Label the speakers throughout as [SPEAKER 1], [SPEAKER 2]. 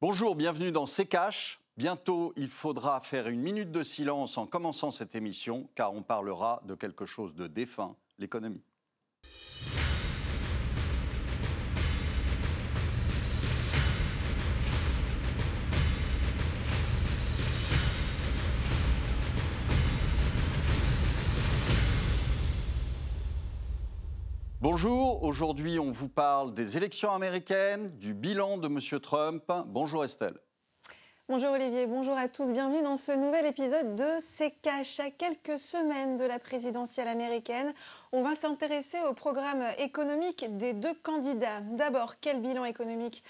[SPEAKER 1] Bonjour, bienvenue dans C'est. Bientôt, il faudra faire une minute de silence en commençant cette émission, car on parlera de quelque chose de défunt, l'économie. Bonjour, aujourd'hui on vous parle des élections américaines, du bilan de M. Trump. Bonjour Estelle.
[SPEAKER 2] Bonjour Olivier, bonjour à tous, bienvenue dans ce nouvel épisode de cash. À quelques semaines de la présidentielle américaine, on va s'intéresser au programme économique des deux candidats. D'abord, quel bilan économique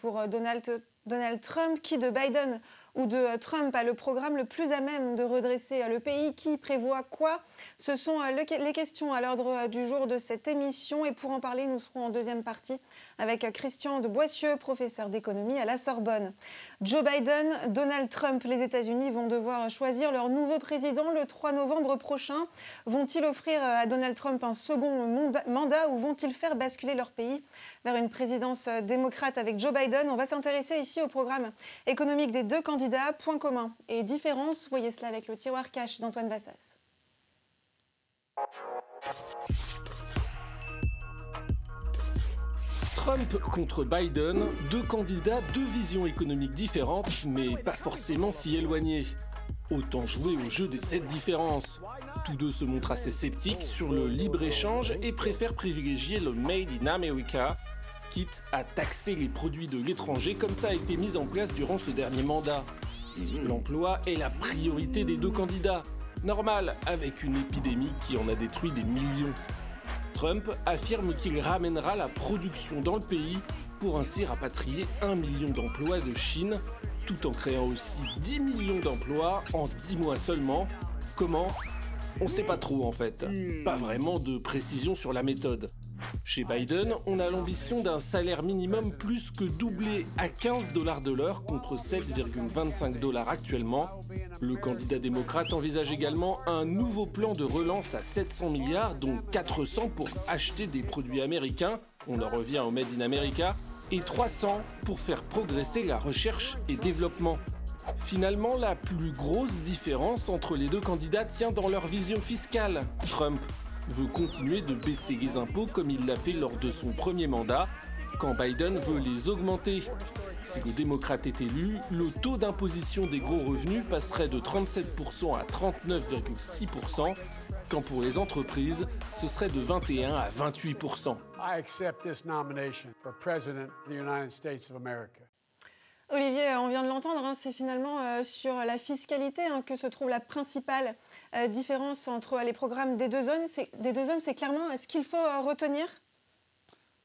[SPEAKER 2] pour Donald, Donald Trump, qui de Biden ou de euh, Trump a le programme le plus à même de redresser euh, le pays Qui prévoit quoi? Ce sont euh, les questions à l'ordre du jour de cette émission. Et pour en parler, nous serons en deuxième partie avec Christian de Boissieu, professeur d'économie à la Sorbonne. Joe Biden, Donald Trump, les États-Unis vont devoir choisir leur nouveau président le 3 novembre prochain. Vont-ils offrir à Donald Trump un second mandat ou vont-ils faire basculer leur pays? Vers une présidence démocrate avec Joe Biden On va s'intéresser ici au programme économique des deux candidats points communs et différences, voyez cela avec le tiroir cash d'Antoine Vassas.
[SPEAKER 3] Trump contre Biden, deux candidats, deux visions économiques différentes, mais pas forcément si éloignées. Autant jouer au jeu des sept différences. Tous deux se montrent assez sceptiques sur le libre-échange et préfèrent privilégier le Made in America quitte à taxer les produits de l'étranger comme ça a été mis en place durant ce dernier mandat. Mhm. L'emploi est la priorité des deux candidats. Normal, avec une épidémie qui en a détruit des millions. Trump affirme qu'il ramènera la production dans le pays pour ainsi rapatrier un million d'emplois de Chine, tout en créant aussi 10 millions d'emplois en 10 mois seulement. Comment? On sait pas trop en fait. Hmm. Pas vraiment de précision sur la méthode. Chez Biden, on a l'ambition d'un salaire minimum plus que doublé à 15 dollars de l'heure contre 7,25 dollars actuellement. Le candidat démocrate envisage également un nouveau plan de relance à 700 milliards, dont 400 pour acheter des produits américains, on en revient au Made in America, et 300 pour faire progresser la recherche et développement. Finalement, la plus grosse différence entre les deux candidats tient dans leur vision fiscale. Trump veut continuer de baisser les impôts comme il l'a fait lors de son premier mandat, quand Biden veut les augmenter. Si le démocrate est élu, le taux d'imposition des gros revenus passerait de 37% à 39,6%, quand pour les entreprises, ce serait de 21 à 28%. I accept this nomination for President
[SPEAKER 2] of the United States of America. Olivier, on vient de l'entendre, hein, c'est finalement euh, sur la fiscalité hein, que se trouve la principale euh, différence entre les programmes des deux hommes. Des deux c'est clairement ce qu'il faut euh, retenir?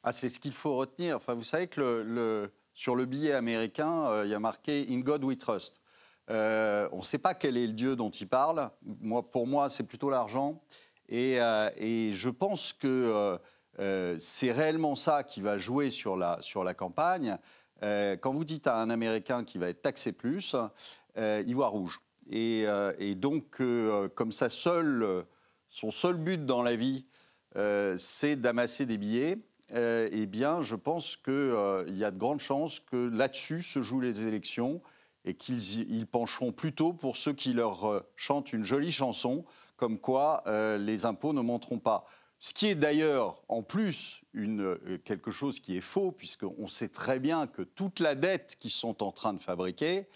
[SPEAKER 1] Ah, C'est ce qu'il faut retenir. Enfin, vous savez que sur le billet américain, il y a marqué In God We Trust. on ne sait pas quel est le Dieu dont il parle. Moi, pour moi, c'est plutôt l'argent. Et, et, je pense que c'est réellement ça qui va jouer sur la, sur la campagne. Euh, quand vous dites à un Américain qui va être taxé plus, euh, il voit rouge. Et, euh, donc, comme ça, seul, son seul but dans la vie, c'est d'amasser des billets, eh bien, je pense qu'il y a de grandes chances que là-dessus se jouent les élections et qu'ils pencheront plutôt pour ceux qui leur chantent une jolie chanson, comme quoi les impôts ne monteront pas. Ce qui est d'ailleurs en plus euh, quelque chose qui est faux, puisqu'on sait très bien que toute la dette qu'ils sont en train de fabriquer,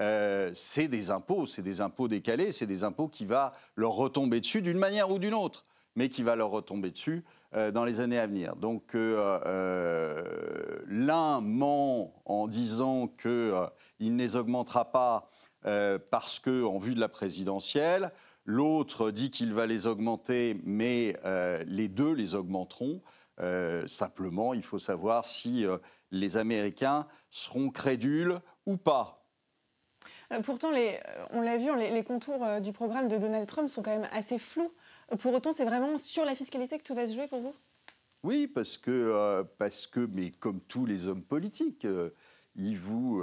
[SPEAKER 1] euh, c'est des impôts, c'est des impôts décalés, c'est des impôts qui vont leur retomber dessus d'une manière ou d'une autre, mais qui va leur retomber dessus euh, dans les années à venir. Donc l'un ment en disant qu'il ne les augmentera pas parce qu'en vue de la présidentielle, L'autre dit qu'il va les augmenter, mais euh, les deux les augmenteront. Euh, simplement, il faut savoir si euh, les Américains seront crédules ou pas.
[SPEAKER 2] Pourtant, on l'a vu, les, contours du programme de Donald Trump sont quand même assez flous. Pour autant, c'est vraiment sur la fiscalité que tout va se jouer pour vous?
[SPEAKER 1] Oui, parce que, parce que mais comme tous les hommes politiques, ils vous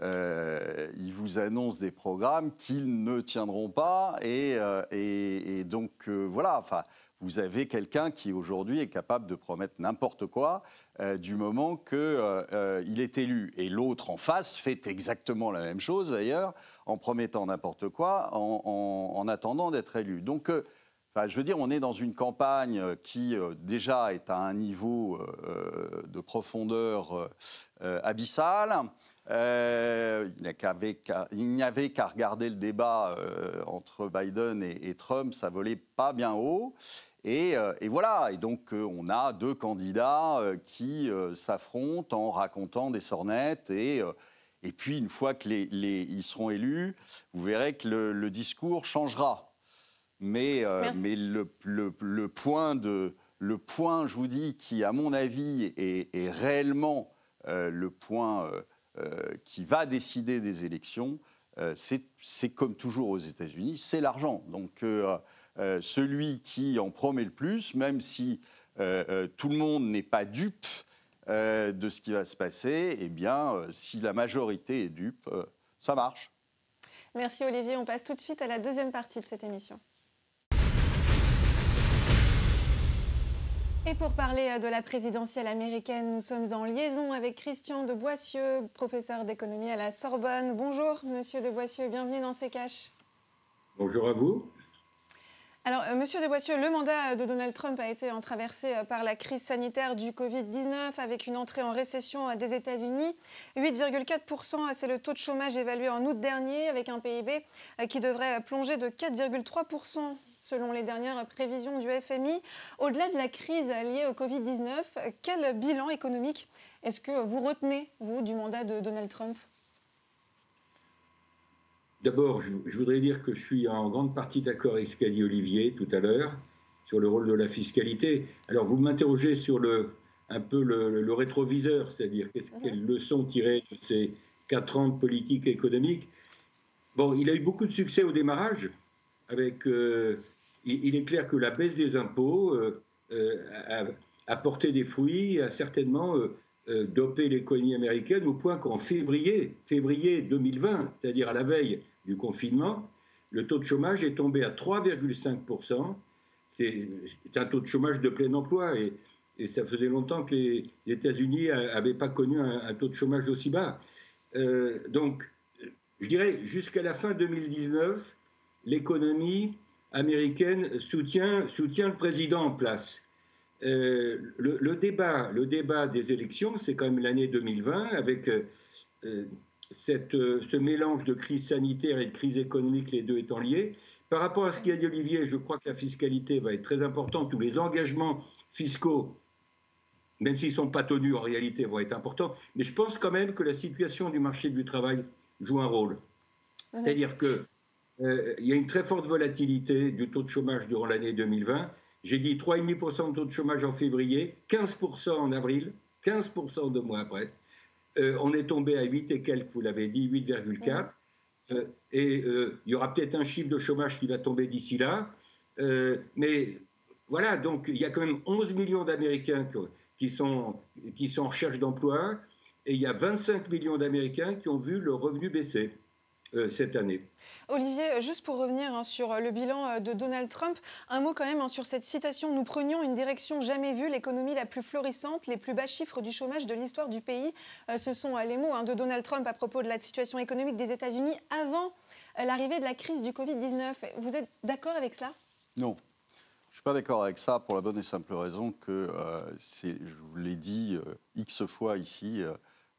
[SPEAKER 1] euh, ils vous annoncent des programmes qu'ils ne tiendront pas. Et, euh, donc, euh, voilà, enfin, vous avez quelqu'un qui aujourd'hui est capable de promettre n'importe quoi du moment qu'il est élu. Et l'autre en face fait exactement la même chose d'ailleurs, en promettant n'importe quoi, en, attendant d'être élu. Donc, je veux dire, on est dans une campagne qui déjà est à un niveau de profondeur abyssal. Euh, il n'y avait qu'à regarder le débat euh, entre Biden et, Trump, ça volait pas bien haut. Et, euh, voilà, et donc on a deux candidats qui s'affrontent en racontant des sornettes. Et, et puis une fois qu'ils les, seront élus, vous verrez que le, discours changera. Mais, mais le, le, point de, le point, je vous dis, qui à mon avis est, est réellement le point qui va décider des élections, euh, c'est comme toujours aux États-Unis, c'est l'argent. Donc euh, celui qui en promet le plus, même si tout le monde n'est pas dupe de ce qui va se passer, eh bien, si la majorité est dupe, ça marche.
[SPEAKER 2] Merci Olivier. On passe tout de suite à la deuxième partie de cette émission. Et pour parler euh, de la présidentielle américaine, nous sommes en liaison avec Christian de Boissieu, professeur d'économie à la Sorbonne. Bonjour, monsieur de Boissieu, bienvenue dans ces caches.
[SPEAKER 4] Bonjour à vous.
[SPEAKER 2] Alors, euh, monsieur de Boissieu, le mandat de Donald Trump a été traversé euh, par la crise sanitaire du Covid-19 avec une entrée en récession des États-Unis. 8,4%, c'est le taux de chômage évalué en août dernier avec un PIB qui devrait plonger de 4,3% selon les dernières prévisions du FMI. Au-delà de la crise liée au Covid-19, quel bilan économique est-ce que vous retenez, vous, du mandat de Donald Trump?
[SPEAKER 4] D'abord, je, voudrais dire que je suis en grande partie d'accord avec ce qu'a dit Olivier tout à l'heure sur le rôle de la fiscalité. Alors, vous m'interrogez sur le, un peu le, rétroviseur, c'est-à-dire quelles mhm. leçons tirées de ces quatre ans de politique économique? Bon, il a eu beaucoup de succès au démarrage, avec, euh, il, est clair que la baisse des impôts euh, euh, a, porté des fruits, a certainement dopé l'économie américaine au point qu'en février, février 2020, c'est-à-dire à la veille du confinement, le taux de chômage est tombé à 3,5%. C'est un taux de chômage de plein emploi et, ça faisait longtemps que les, États-Unis n'avaient pas connu un, taux de chômage aussi bas. donc, je dirais, jusqu'à la fin 2019, l'économie américaine soutient, soutient le président en place. Euh, le, débat, le débat des élections, c'est quand même l'année 2020, avec euh, cette, ce mélange de crise sanitaire et de crise économique, les deux étant liés. Par rapport à ce qu'a dit Olivier, je crois que la fiscalité va être très importante. Tous les engagements fiscaux, même s'ils ne sont pas tenus en réalité, vont être importants. Mais je pense quand même que la situation du marché du travail joue un rôle. C'est-à-dire que euh, il y a une très forte volatilité du taux de chômage durant l'année 2020. J'ai dit 3,5% de taux de chômage en février, 15% en avril, 15% deux mois après. Euh, on est tombé à 8 et quelques, vous l'avez dit, 8,4. Euh, et il y aura peut-être un chiffre de chômage qui va tomber d'ici là. mais voilà, donc il y a quand même 11 millions d'Américains qui sont, qui sont en recherche d'emploi et il y a 25 millions d'Américains qui ont vu le revenu baisser. Euh, cette année.
[SPEAKER 2] Olivier, juste pour revenir hein, sur euh, le bilan euh, de Donald Trump, un mot quand même hein, sur cette citation. Nous prenions une direction jamais vue, l'économie la plus florissante, les plus bas chiffres du chômage de l'histoire du pays. ce sont les mots hein, de Donald Trump à propos de la situation économique des États-Unis avant l'arrivée de la crise du Covid-19. Vous êtes d'accord avec cela?
[SPEAKER 1] Non. Je ne suis pas d'accord avec ça pour la bonne et simple raison que, je vous l'ai dit X fois ici,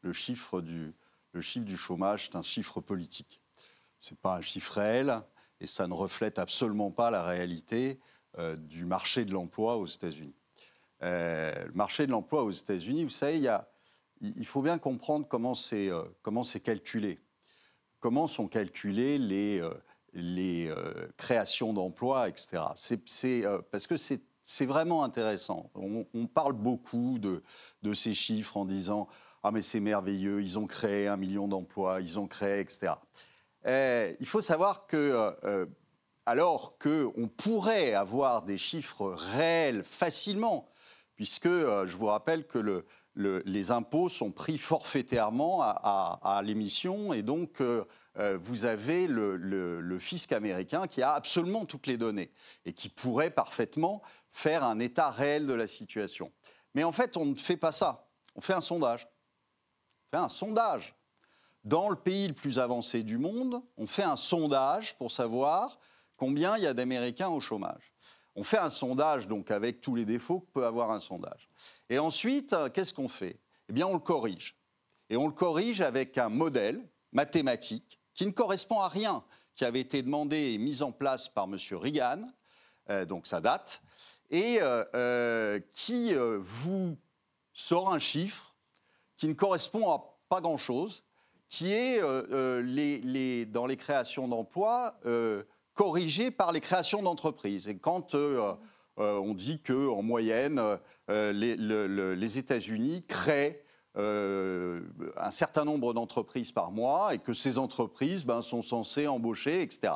[SPEAKER 1] le chiffre du, le chiffre du chômage, c'est un chiffre politique. Ce n'est pas un chiffre réel et ça ne reflète absolument pas la réalité euh, du marché de l'emploi aux États-Unis. Euh, le marché de l'emploi aux États-Unis, vous savez, il, faut bien comprendre comment c'est euh, calculé. Comment sont calculées les, les créations d'emplois, etc. C'est parce que c'est vraiment intéressant. On, on, parle beaucoup de, de ces chiffres en disant ah mais c'est merveilleux, ils ont créé un million d'emplois, ils ont créé, etc. Eh, il faut savoir que, euh, alors qu'on pourrait avoir des chiffres réels facilement, puisque euh, je vous rappelle que le, les impôts sont pris forfaitairement à, l'émission et donc euh, vous avez le, fisc américain qui a absolument toutes les données et qui pourrait parfaitement faire un état réel de la situation. Mais en fait, on ne fait pas ça. On fait un sondage. On fait un sondage. Dans le pays le plus avancé du monde, on fait un sondage pour savoir combien il y a d'Américains au chômage. On fait un sondage donc avec tous les défauts que peut avoir un sondage. Et ensuite, qu'est-ce qu'on fait? Eh bien, on le corrige. Et on le corrige avec un modèle mathématique qui ne correspond à rien, qui avait été demandé et mis en place par M. Reagan, euh, donc ça date, et euh, euh, qui vous sort un chiffre qui ne correspond à pas grand-chose, qui est les, dans les créations d'emplois corrigé par les créations d'entreprises. Et quand on dit qu'en moyenne, les, États-Unis créent un certain nombre d'entreprises par mois et que ces entreprises ben, sont censées embaucher, etc.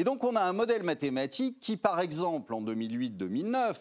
[SPEAKER 1] Et donc on a un modèle mathématique qui, par exemple, en 2008-2009,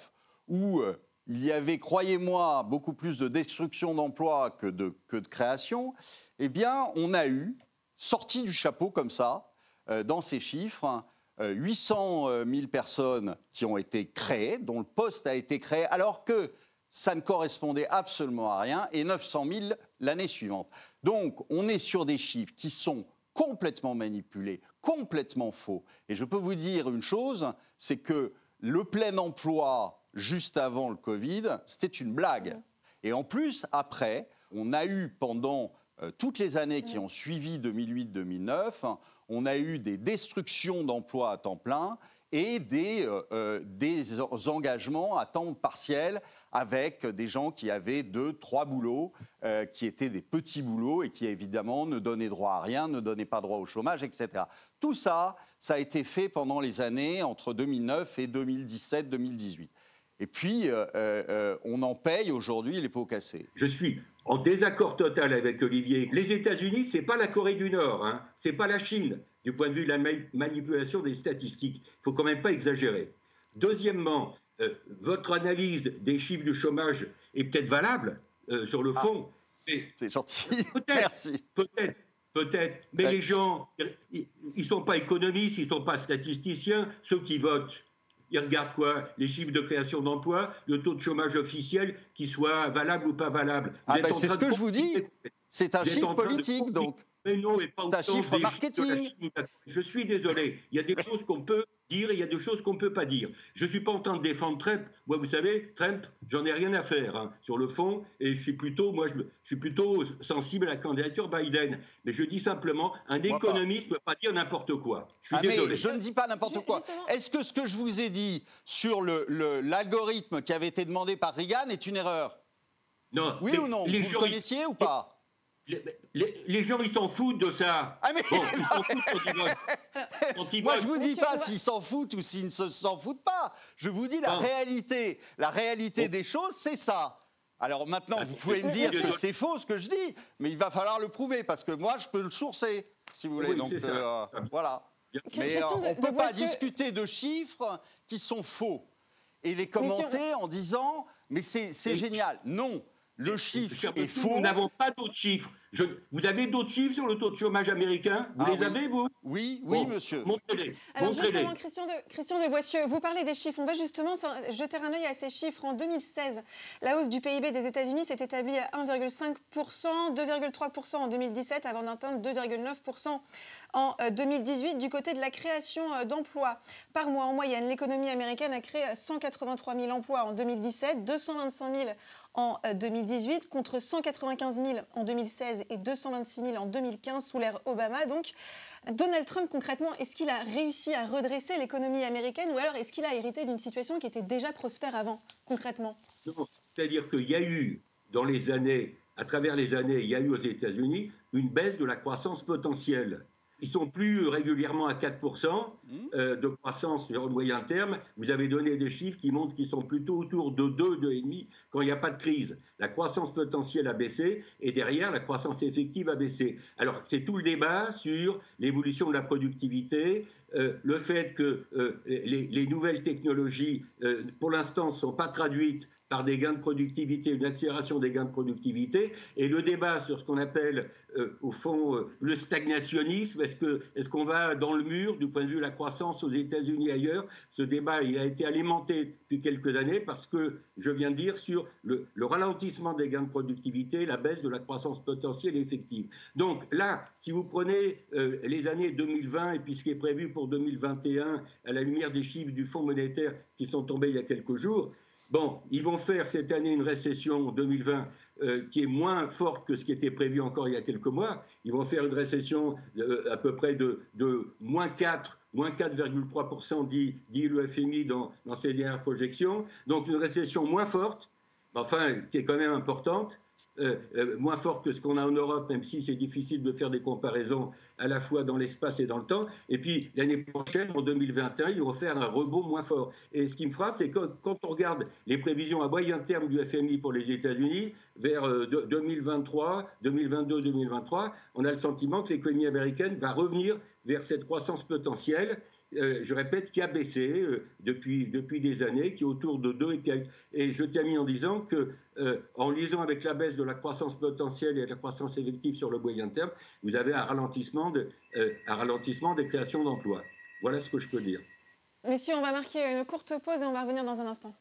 [SPEAKER 1] où euh, il y avait, croyez-moi, beaucoup plus de destruction d'emplois que de, création, eh bien, on a eu, sorti du chapeau comme ça, euh, dans ces chiffres, 800 euh, 000 personnes qui ont été créées, dont le poste a été créé, alors que ça ne correspondait absolument à rien, et 900 000 l'année suivante. Donc, on est sur des chiffres qui sont complètement manipulés, complètement faux. Et je peux vous dire une chose, c'est que le plein emploi juste avant le Covid, c'était une blague. Et en plus, après, on a eu pendant euh, toutes les années qui ont suivi 2008-2009, on a eu des destructions d'emplois à temps plein et des, euh, euh, des engagements à temps partiel avec des gens qui avaient deux, trois boulots, euh, qui étaient des petits boulots et qui évidemment ne donnaient droit à rien, ne donnaient pas droit au chômage, etc. Tout ça, ça a été fait pendant les années entre 2009 et 2017-2018. Et puis, on en paye aujourd'hui les pots cassés.
[SPEAKER 4] Je suis en désaccord total avec Olivier. Les États-Unis, c'est pas la Corée du Nord, hein, c'est pas la Chine du point de vue de la manipulation des statistiques. Il ne faut quand même pas exagérer. Deuxièmement, euh, votre analyse des chiffres du chômage est peut-être valable euh, sur le ah. fond.
[SPEAKER 1] C'est gentil.
[SPEAKER 4] Peut-être, Merci. Peut-être, peut-être. Mais les gens, ils ne sont pas économistes, ils ne sont pas statisticiens. Ceux qui votent, ils regardent quoi? Les chiffres de création d'emplois, le taux de chômage officiel, qui soit valable ou pas valable.
[SPEAKER 1] Ah ben c'est ce que je vous dis. C'est un chiffre politique, donc.
[SPEAKER 4] Mais non, mais pas
[SPEAKER 1] C'est un chiffre marketing.
[SPEAKER 4] Je suis désolé. Il y a des choses qu'on peut dire et il y a des choses qu'on ne peut pas dire. Je ne suis pas en train de défendre Trump. Moi, vous savez, Trump, j'en ai rien à faire hein, sur le fond. Et je suis plutôt, moi, je, suis plutôt sensible à la candidature Biden. Mais je dis simplement, un économiste ne peut pas dire n'importe quoi.
[SPEAKER 1] Je suis ah, désolé. je ne dis pas n'importe quoi. Est-ce que ce que je vous ai dit sur l'algorithme le, qui avait été demandé par Reagan est une erreur?
[SPEAKER 4] Non.
[SPEAKER 1] Oui ou non? Vous le connaissiez ou pas?
[SPEAKER 4] Les, gens, ils s'en foutent de ça.
[SPEAKER 1] Ah mais bon, ils s'en foutent Moi, je vous dis pas s'ils s'en foutent ou s'ils ne s'en foutent pas. Je vous dis la réalité. La réalité des choses, c'est ça. Alors maintenant, ah, vous pouvez me dire que c'est faux ce que je dis, mais il va falloir le prouver parce que moi, je peux le sourcer, si vous voulez. Donc euh, voilà. Mais euh, on ne peut pas discuter de chiffres qui sont faux et les commenter en disant mais c'est génial. Non. Le chiffre est faux.
[SPEAKER 4] Nous n'avons pas d'autres chiffres. Vous avez d'autres chiffres sur le taux de chômage américain Vous ah les avez, vous
[SPEAKER 1] Oui, oui, monsieur.
[SPEAKER 4] Montrez-les.
[SPEAKER 2] Alors justement, Christian de, Christian de Boissieu, vous parlez des chiffres. On va justement jeter un œil à ces chiffres. En 2016, la hausse du PIB des États-Unis s'est établie à 1,5%, 2,3% en 2017, avant d'atteindre 2,9% en 2018 euh, du côté de la création euh, d'emplois. Par mois, en moyenne, l'économie américaine a créé 183 000 emplois en 2017, 225 000 en 2018 euh, contre 195 000 en 2016 et 226 000 en 2015 sous l'ère Obama. Donc, Donald Trump, concrètement, est-ce qu'il a réussi à redresser l'économie américaine ou alors est-ce qu'il a hérité d'une situation qui était déjà prospère avant, concrètement?
[SPEAKER 4] C'est-à-dire qu'il y a eu, dans les années, à travers les années, il y a eu aux États-Unis une baisse de la croissance potentielle. Ils sont plus régulièrement à 4% mmh. euh, de croissance sur le moyen terme. Vous avez donné des chiffres qui montrent qu'ils sont plutôt autour de 2, 2,5 quand il n'y a pas de crise. La croissance potentielle a baissé et derrière, la croissance effective a baissé. Alors, c'est tout le débat sur l'évolution de la productivité, euh, le fait que euh, les, les, nouvelles technologies, pour l'instant, ne sont pas traduites par des gains de productivité, une accélération des gains de productivité, et le débat sur ce qu'on appelle euh, au fond euh, le stagnationnisme, est-ce qu'on va dans le mur du point de vue de la croissance aux États-Unis ailleurs? Ce débat a été alimenté depuis quelques années parce que je viens de dire sur le, ralentissement des gains de productivité, la baisse de la croissance potentielle effective. Donc là, si vous prenez euh, les années 2020 et puis ce qui est prévu pour 2021 à la lumière des chiffres du Fonds monétaire qui sont tombés il y a quelques jours, Bon, ils vont faire cette année une récession 2020 euh, qui est moins forte que ce qui était prévu encore il y a quelques mois. Ils vont faire une récession euh, à peu près de, moins 4, moins 4,3% dit, le FMI dans, dans ses dernières projections. Donc une récession moins forte, enfin qui est quand même importante. Euh, euh, moins forte que ce qu'on a en Europe, même si c'est difficile de faire des comparaisons à la fois dans l'espace et dans le temps. Et puis l'année prochaine, en 2021, ils vont faire un rebond moins fort. Et ce qui me frappe, c'est que quand on regarde les prévisions à moyen terme du FMI pour les États-Unis, vers 2023, 2022, 2023, on a le sentiment que l'économie américaine va revenir vers cette croissance potentielle euh, je répète, qui a baissé euh, depuis, depuis des années, qui est autour de 2 et quelques. Et je termine en disant que, euh, en lisant avec la baisse de la croissance potentielle et de la croissance effective sur le moyen terme, vous avez un ralentissement, de, un ralentissement des créations d'emplois. Voilà ce que je peux dire.
[SPEAKER 2] Messieurs, on va marquer une courte pause et on va revenir dans un instant.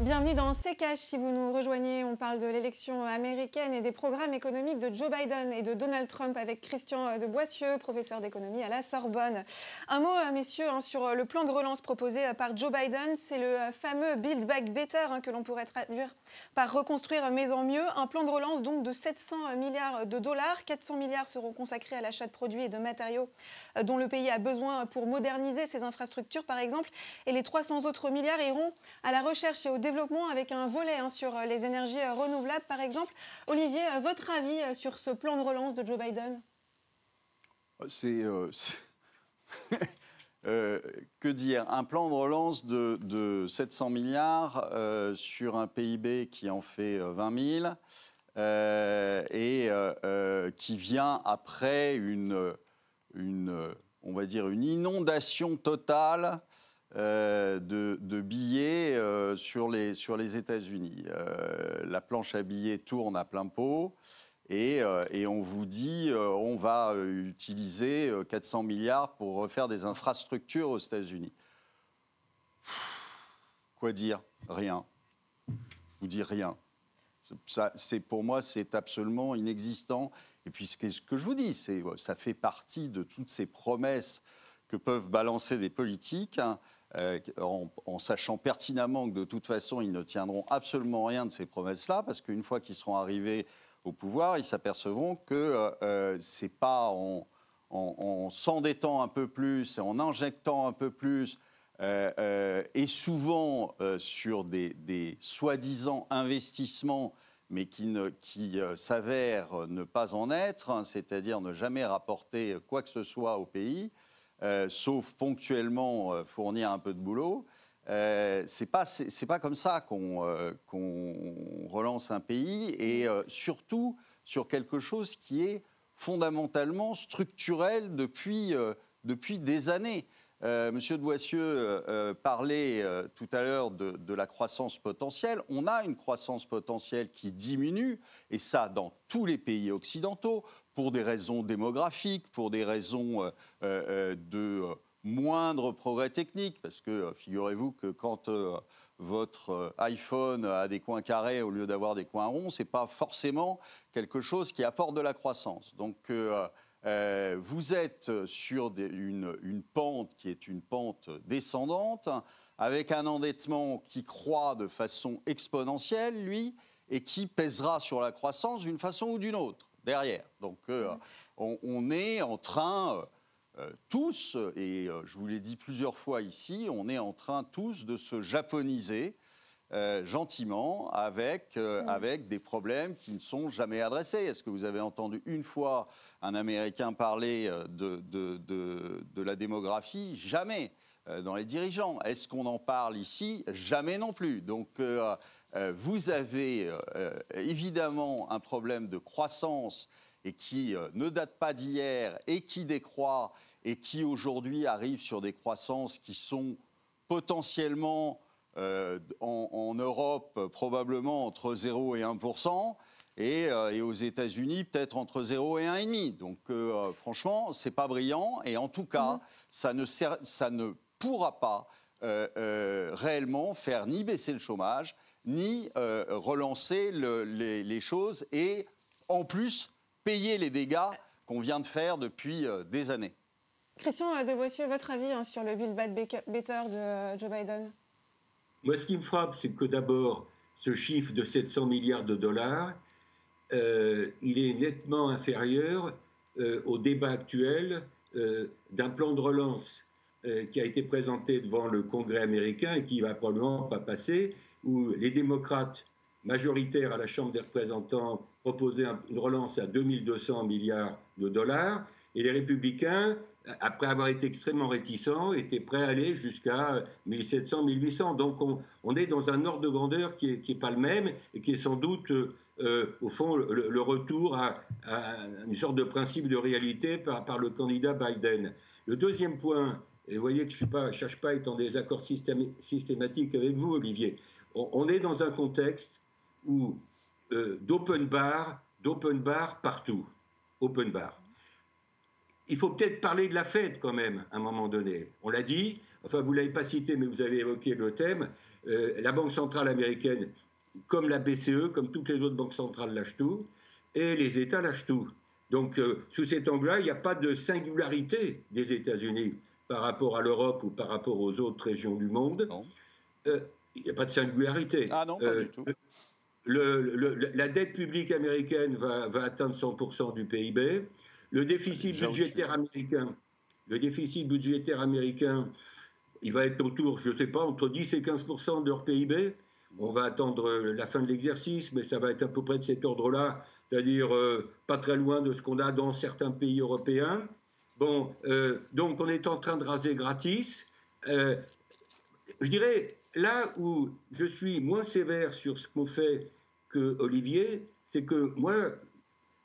[SPEAKER 2] Bienvenue dans C'est. Si vous nous rejoignez, on parle de l'élection américaine et des programmes économiques de Joe Biden et de Donald Trump avec Christian de Boissieu, professeur d'économie à la Sorbonne. Un mot, euh, messieurs, hein, sur le plan de relance proposé euh, par Joe Biden. C'est le euh, fameux Build Back Better hein, que l'on pourrait traduire par reconstruire mais en mieux. Un plan de relance donc de 700 milliards de dollars. 400 milliards seront consacrés à l'achat de produits et de matériaux dont le pays a besoin pour moderniser ses infrastructures, par exemple. Et les 300 autres milliards iront à la recherche et au développement avec un volet hein, sur euh, les énergies euh, renouvelables, par exemple. Olivier, euh, votre avis sur ce plan de relance de Joe Biden?
[SPEAKER 1] C'est. que dire? Un plan de relance de, 700 milliards sur un PIB qui en fait 20 000 et qui vient après une, une, on va dire une inondation totale euh, de, billets euh, sur les, sur les États-Unis. Euh, la planche à billets tourne à plein pot et, et on vous dit on va utiliser 400 milliards pour refaire des infrastructures aux États-Unis. Quoi dire? Rien. Je vous dis rien. Ça, pour moi, c'est absolument inexistant. Et puis, ce que, je vous dis, ça fait partie de toutes ces promesses que peuvent balancer des politiques. Hein, euh, en, sachant pertinemment que de toute façon, ils ne tiendront absolument rien de ces promesses-là, parce qu'une fois qu'ils seront arrivés au pouvoir, ils s'apercevront que euh, euh, ce n'est pas en, s'endettant un peu plus et en injectant un peu plus, et souvent sur des, soi-disant investissements, mais qui, qui s'avèrent ne pas en être, hein, c'est-à-dire ne jamais rapporter quoi que ce soit au pays, euh, sauf ponctuellement euh, fournir un peu de boulot. Euh, c'est pas c'est pas comme ça qu'on relance un pays et surtout sur quelque chose qui est fondamentalement structurel depuis depuis des années. Monsieur de Boissieu parlait tout à l'heure de, la croissance potentielle. On a une croissance potentielle qui diminue, et ça dans tous les pays occidentaux pour des raisons démographiques, pour des raisons euh, euh, de euh, moindre progrès technique, parce que figurez-vous que quand votre iPhone a des coins carrés au lieu d'avoir des coins ronds, c'est pas forcément quelque chose qui apporte de la croissance. Donc vous êtes sur une, pente qui est une pente descendante, avec un endettement qui croît de façon exponentielle, lui, et qui pèsera sur la croissance d'une façon ou d'une autre derrière. Donc euh, on, est en train, euh, euh, tous, et je vous l'ai dit plusieurs fois ici, on est en train tous de se japoniser. gentiment avec, avec des problèmes qui ne sont jamais adressés. Est-ce que vous avez entendu une fois un Américain parler de, de, de, la démographie? Jamais dans les dirigeants. Est-ce qu'on en parle ici? Jamais non plus. Donc euh, vous avez euh, évidemment un problème de croissance et qui euh, ne date pas d'hier et qui décroît et qui aujourd'hui arrivent sur des croissances qui sont potentiellement euh, en, Europe probablement entre 0 et 1 et, et aux États-Unis peut-être entre 0 et 1,5. Donc franchement, c'est pas brillant et en tout cas, mmh. ça, ne ça ne pourra pas réellement faire ni baisser le chômage, ni relancer les, choses et en plus payer les dégâts qu'on vient de faire depuis euh, des années.
[SPEAKER 2] Christian de Boissieu, votre avis hein, sur le Build Back Better de euh, Joe Biden?
[SPEAKER 4] Moi, ce qui me frappe, c'est que d'abord, ce chiffre de 700 milliards de dollars, euh, il est nettement inférieur au débat actuel d'un plan de relance qui a été présenté devant le Congrès américain et qui va probablement pas passer, où les démocrates majoritaires à la Chambre des représentants proposer une relance à 2200 milliards de dollars. Et les républicains, après avoir été extrêmement réticents, étaient prêts à aller jusqu'à 1700, 1800. Donc on, est dans un ordre de grandeur qui n'est pas le même et qui est sans doute, euh, au fond, le, retour à, une sorte de principe de réalité par, par, le candidat Biden. Le deuxième point, et vous voyez que je ne cherche pas à être en désaccord systématique avec vous, Olivier, on est dans un contexte où euh, d'open bar, d'open bar partout. Open bar. Il faut peut-être parler de la Fed quand même, à un moment donné. On l'a dit, enfin vous ne l'avez pas cité, mais vous avez évoqué le thème. Euh, la Banque centrale américaine, comme la BCE, comme toutes les autres banques centrales, lâchent tout, et les États lâchent tout. Donc, euh, sous cet angle-là, il n'y a pas de singularité des États-Unis par rapport à l'Europe ou par rapport aux autres régions du monde. Il n'y a pas de singularité.
[SPEAKER 1] Ah non, pas du tout
[SPEAKER 4] la dette publique américaine va, atteindre 100% du PIB. Le déficit budgétaire américain, le déficit budgétaire américain, il va être autour, je ne sais pas, entre 10 et 15% de leur PIB. On va attendre la fin de l'exercice, mais ça va être à peu près de cet ordre-là, c'est-à-dire euh, pas très loin de ce qu'on a dans certains pays européens. Bon, euh, donc on est en train de raser gratis. Euh, je dirais, là où je suis moins sévère sur ce qu'on fait que Olivier, c'est que moi,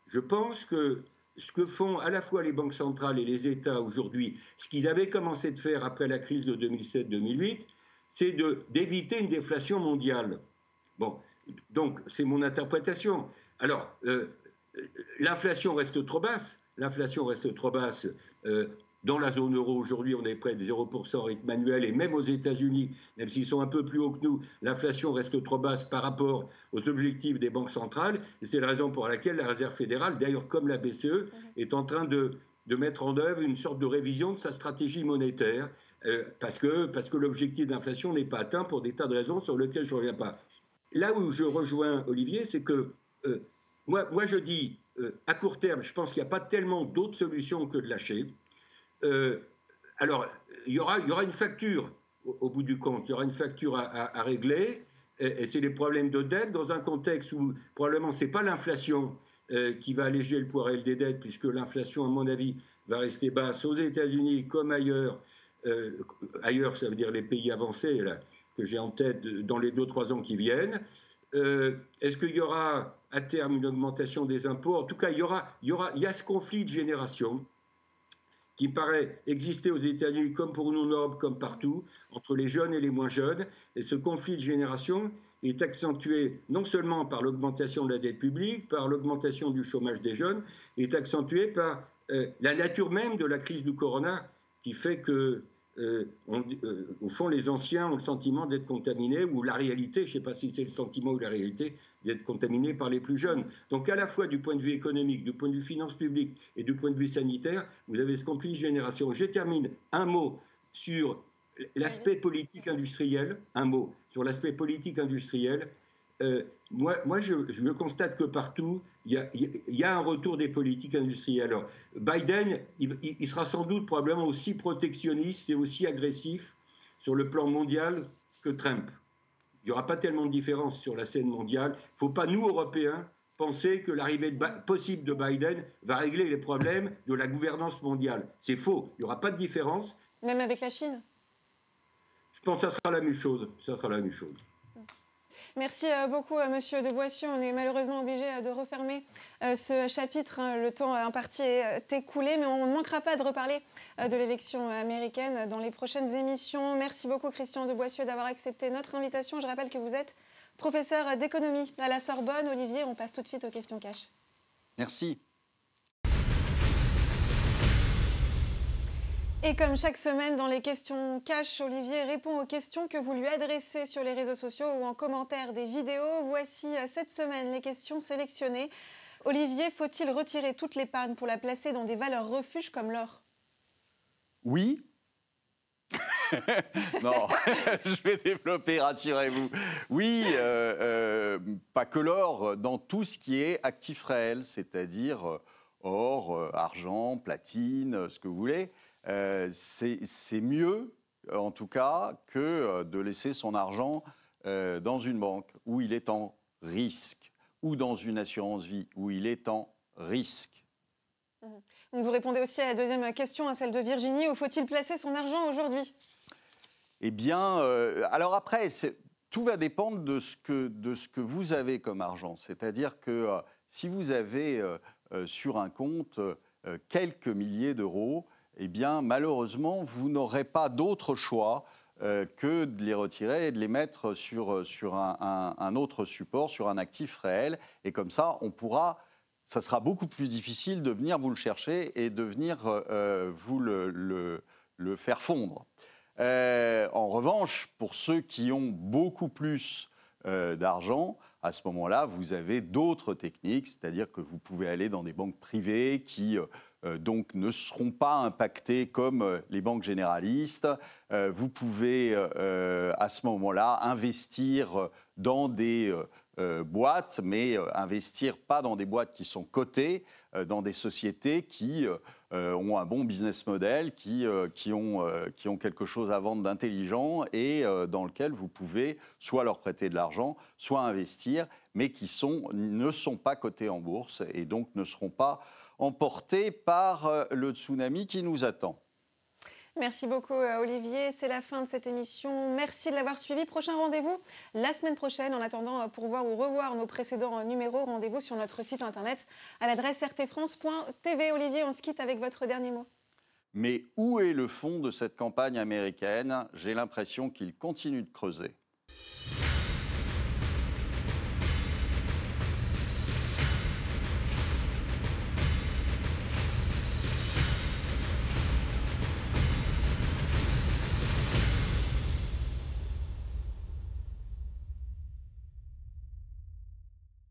[SPEAKER 4] je pense que ce que font à la fois les banques centrales et les États aujourd'hui, ce qu'ils avaient commencé de faire après la crise de 2007-2008, c'est d'éviter une déflation mondiale. Bon, donc c'est mon interprétation. Alors, euh, l'inflation reste trop basse. L'inflation reste trop basse. Euh, dans la zone euro, aujourd'hui, on est près de 0% rythme annuel, et même aux États-Unis, même s'ils sont un peu plus hauts que nous, l'inflation reste trop basse par rapport aux objectifs des banques centrales. C'est la raison pour laquelle la Réserve fédérale, d'ailleurs comme la BCE, est en train de, mettre en œuvre une sorte de révision de sa stratégie monétaire, euh, parce que, l'objectif d'inflation n'est pas atteint pour des tas de raisons sur lesquelles je ne reviens pas. Là où je rejoins Olivier, c'est que euh, moi, je dis, euh, à court terme, je pense qu'il n'y a pas tellement d'autres solutions que de lâcher. Euh, alors, il y, aura, une facture au, bout du compte, il y aura une facture à, régler, et, c'est les problèmes de dette dans un contexte où probablement ce n'est pas l'inflation euh, qui va alléger le poids des dettes, puisque l'inflation, à mon avis, va rester basse aux États-Unis comme ailleurs. Ailleurs, ça veut dire les pays avancés, que j'ai en tête dans les deux, trois ans qui viennent. Est-ce qu'il y aura à terme une augmentation des impôts? En tout cas, il y, aura, il, y aura, il y a ce conflit de génération qui paraît exister aux États-Unis comme pour nous en Europe, comme partout, entre les jeunes et les moins jeunes. Et ce conflit de génération est accentué non seulement par l'augmentation de la dette publique, par l'augmentation du chômage des jeunes, est accentué par euh, la nature même de la crise du corona qui fait que euh, euh, au fond, les anciens ont le sentiment d'être contaminés, ou la réalité, je ne sais pas si c'est le sentiment ou la réalité, d'être contaminés par les plus jeunes. Donc à la fois du point de vue économique, du point de vue finance publique et du point de vue sanitaire, vous avez ce conflit de génération. Je termine un mot sur l'aspect politique industriel, un mot sur l'aspect politique industriel. Euh, moi, moi je, me constate que partout, il y, a, un retour des politiques industrielles. Alors, Biden, il, sera sans doute probablement aussi protectionniste et aussi agressif sur le plan mondial que Trump. Il n'y aura pas tellement de différence sur la scène mondiale. Il ne faut pas, nous, Européens, penser que l'arrivée possible de Biden va régler les problèmes de la gouvernance mondiale. C'est faux. Il n'y aura pas de différence.
[SPEAKER 2] Même avec la Chine?
[SPEAKER 4] Je pense que ça sera la même chose. Ça sera la même chose.
[SPEAKER 2] Merci euh, beaucoup, euh, Monsieur de Boissieu. On est malheureusement obligé euh, de refermer ce chapitre. Hein. Le temps imparti est écoulé, mais on ne manquera pas de reparler de l'élection américaine dans les prochaines émissions. Merci beaucoup, Christian de Boissieu, d'avoir accepté notre invitation. Je rappelle que vous êtes professeur d'économie à la Sorbonne. Olivier, on passe tout de suite aux questions cash.
[SPEAKER 1] Merci.
[SPEAKER 2] Et comme chaque semaine dans les questions cash, Olivier répond aux questions que vous lui adressez sur les réseaux sociaux ou en commentaire des vidéos. Voici euh, cette semaine les questions sélectionnées. Olivier, faut-il retirer toute l'épargne pour la placer dans des valeurs refuges comme l'or?
[SPEAKER 1] Oui. non, je vais développer, rassurez-vous. Oui, euh, euh, pas que l'or, dans tout ce qui est actif réel, c'est-à-dire or, argent, platine, ce que vous voulez. Euh, c'est mieux, en tout cas, que euh, de laisser son argent euh, dans une banque où il est en risque, ou dans une assurance vie où il est en risque.
[SPEAKER 2] Mmh. vous répondez aussi à la deuxième question, à celle de Virginie, où faut-il placer son argent aujourd'hui?
[SPEAKER 1] Eh bien, alors après, tout va dépendre de ce, que, de ce que vous avez comme argent. C'est-à-dire que si vous avez sur un compte quelques milliers d'euros, eh bien, malheureusement, vous n'aurez pas d'autre choix euh, que de les retirer et de les mettre sur, euh, sur un, autre support, sur un actif réel. Et comme ça, on pourra, ça sera beaucoup plus difficile de venir vous le chercher et de venir euh, vous le, le, faire fondre. en revanche, pour ceux qui ont beaucoup plus d'argent, à ce moment-là, vous avez d'autres techniques, c'est-à-dire que vous pouvez aller dans des banques privées qui donc ne seront pas impactés comme euh, les banques généralistes. Euh, vous pouvez à ce moment-là investir dans des boîtes, mais investir pas dans des boîtes qui sont cotées, dans des sociétés qui ont un bon business model, qui, qui, ont, qui ont quelque chose à vendre d'intelligent et dans lequel vous pouvez soit leur prêter de l'argent, soit investir, mais qui sont, ne sont pas cotés en bourse et donc ne seront pas emportés par euh, le tsunami qui nous attend.
[SPEAKER 2] Merci beaucoup euh, Olivier, c'est la fin de cette émission. Merci de l'avoir suivi. Prochain rendez-vous la semaine prochaine. En attendant, euh, pour voir ou revoir nos précédents numéros, rendez-vous sur notre site internet à l'adresse rtfrance.tv. Olivier, on se quitte avec votre dernier mot.
[SPEAKER 1] Mais où est le fond de cette campagne américaine? J'ai l'impression qu'il continue de creuser.